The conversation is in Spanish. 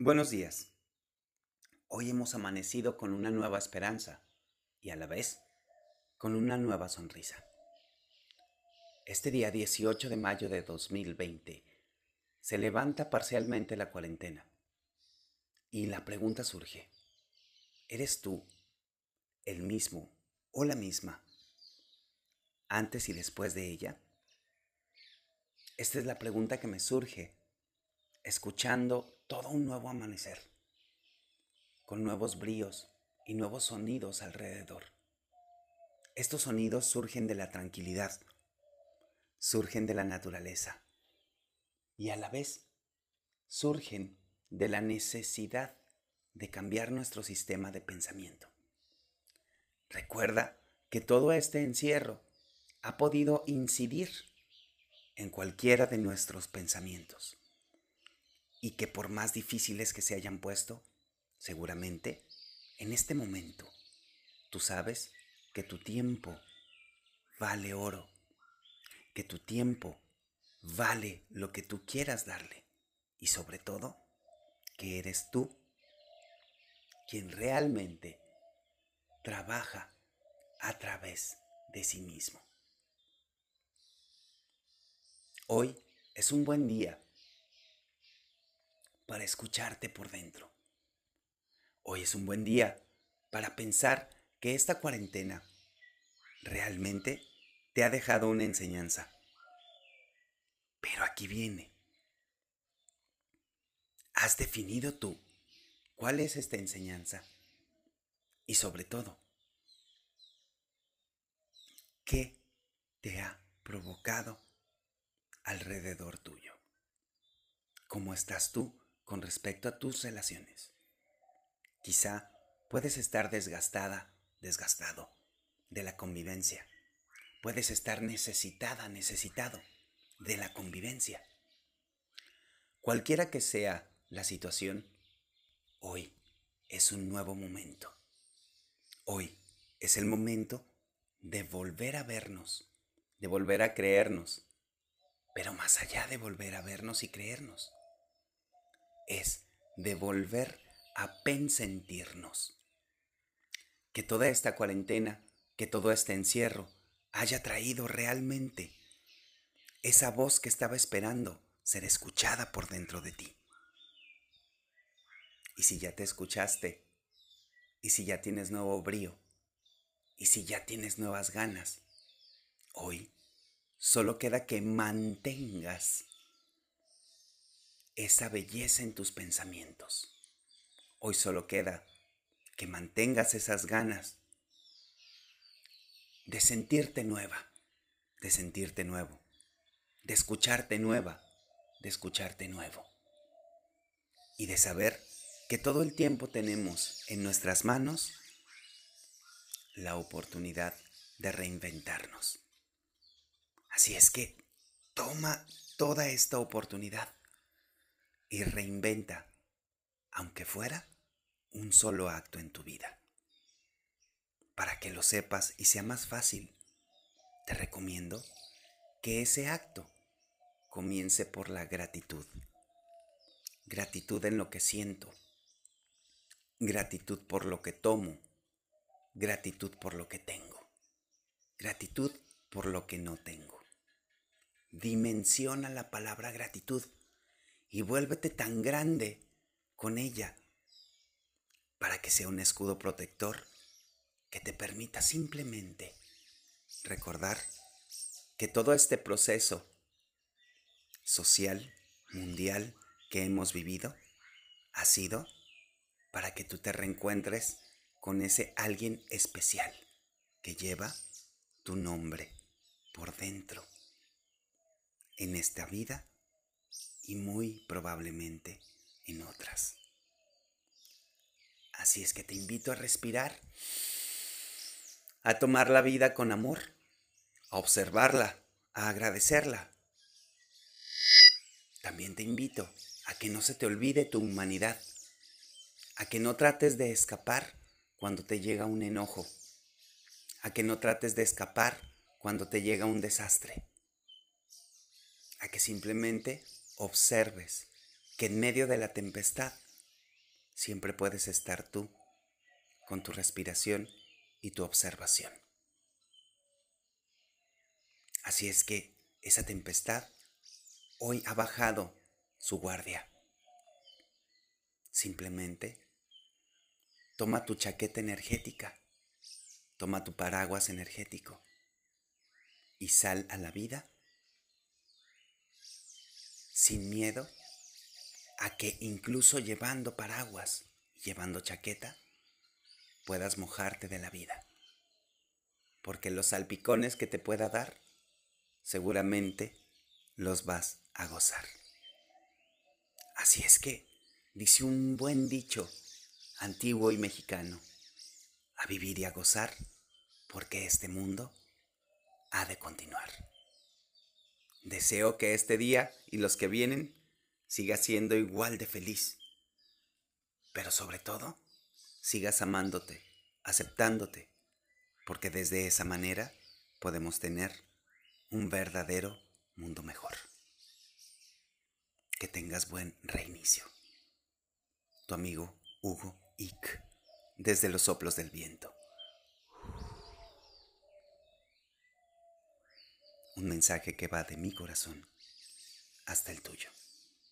Buenos días. Hoy hemos amanecido con una nueva esperanza y a la vez con una nueva sonrisa. Este día 18 de mayo de 2020 se levanta parcialmente la cuarentena y la pregunta surge, ¿eres tú el mismo o la misma antes y después de ella? Esta es la pregunta que me surge escuchando todo un nuevo amanecer, con nuevos bríos y nuevos sonidos alrededor. Estos sonidos surgen de la tranquilidad, surgen de la naturaleza y a la vez surgen de la necesidad de cambiar nuestro sistema de pensamiento. Recuerda que todo este encierro ha podido incidir en cualquiera de nuestros pensamientos y que por más difíciles que se hayan puesto, seguramente en este momento tú sabes que tu tiempo vale oro, que tu tiempo vale lo que tú quieras darle y sobre todo que eres tú quien realmente trabaja a través de sí mismo. Hoy es un buen día para escucharte por dentro. Hoy es un buen día para pensar que esta cuarentena realmente te ha dejado una enseñanza. Pero aquí viene. ¿Has definido tú cuál es esta enseñanza? Y sobre todo, ¿qué te ha provocado alrededor tuyo? ¿Cómo estás tú con respecto a tus relaciones. Quizá puedes estar desgastada, desgastado de la convivencia. Puedes estar necesitada, necesitado de la convivencia. Cualquiera que sea la situación, hoy es un nuevo momento. Hoy es el momento de volver a vernos, de volver a creernos, pero más allá de volver a vernos y creernos, es de volver a pensentirnos. Que toda esta cuarentena, que todo este encierro haya traído realmente esa voz que estaba esperando ser escuchada por dentro de ti. Y si ya te escuchaste, y si ya tienes nuevo brío, y si ya tienes nuevas ganas, hoy solo queda que mantengas esa belleza en tus pensamientos. Hoy solo queda que mantengas esas ganas de sentirte nueva, de sentirte nuevo, de escucharte nueva, de escucharte nuevo. Y de saber que todo el tiempo tenemos en nuestras manos la oportunidad de reinventarnos. Así es que toma toda esta oportunidad y reinventa, aunque fuera un solo acto en tu vida. Para que lo sepas y sea más fácil, te recomiendo que ese acto comience por la gratitud. Gratitud en lo que siento. Gratitud por lo que tomo. Gratitud por lo que tengo. Gratitud por lo que no tengo. Dimensiona la palabra gratitud y vuélvete tan grande con ella para que sea un escudo protector que te permita simplemente recordar que todo este proceso social, mundial que hemos vivido ha sido para que tú te reencuentres con ese alguien especial que lleva tu nombre por dentro en esta vida y muy probablemente en otras. Así es que te invito a respirar, a tomar la vida con amor, a observarla, a agradecerla. También te invito a que no se te olvide tu humanidad, a que no trates de escapar cuando te llega un enojo, a que no trates de escapar cuando te llega un desastre, a que simplemente observes que en medio de la tempestad siempre puedes estar tú con tu respiración y tu observación. Así es que esa tempestad hoy ha bajado su guardia. Simplemente toma tu chaqueta energética, toma tu paraguas energético y sal a la vida sin miedo a que incluso llevando paraguas, llevando chaqueta, puedas mojarte de la vida. Porque los salpicones que te pueda dar, seguramente los vas a gozar. Así es que, dice un buen dicho antiguo y mexicano, a vivir y a gozar, porque este mundo ha de continuar. Deseo que este día y los que vienen siga siendo igual de feliz, pero sobre todo, sigas amándote, aceptándote, porque desde esa manera podemos tener un verdadero mundo mejor. Que tengas buen reinicio. Tu amigo Hugo Ick, desde los soplos del viento. Un mensaje que va de mi corazón hasta el tuyo.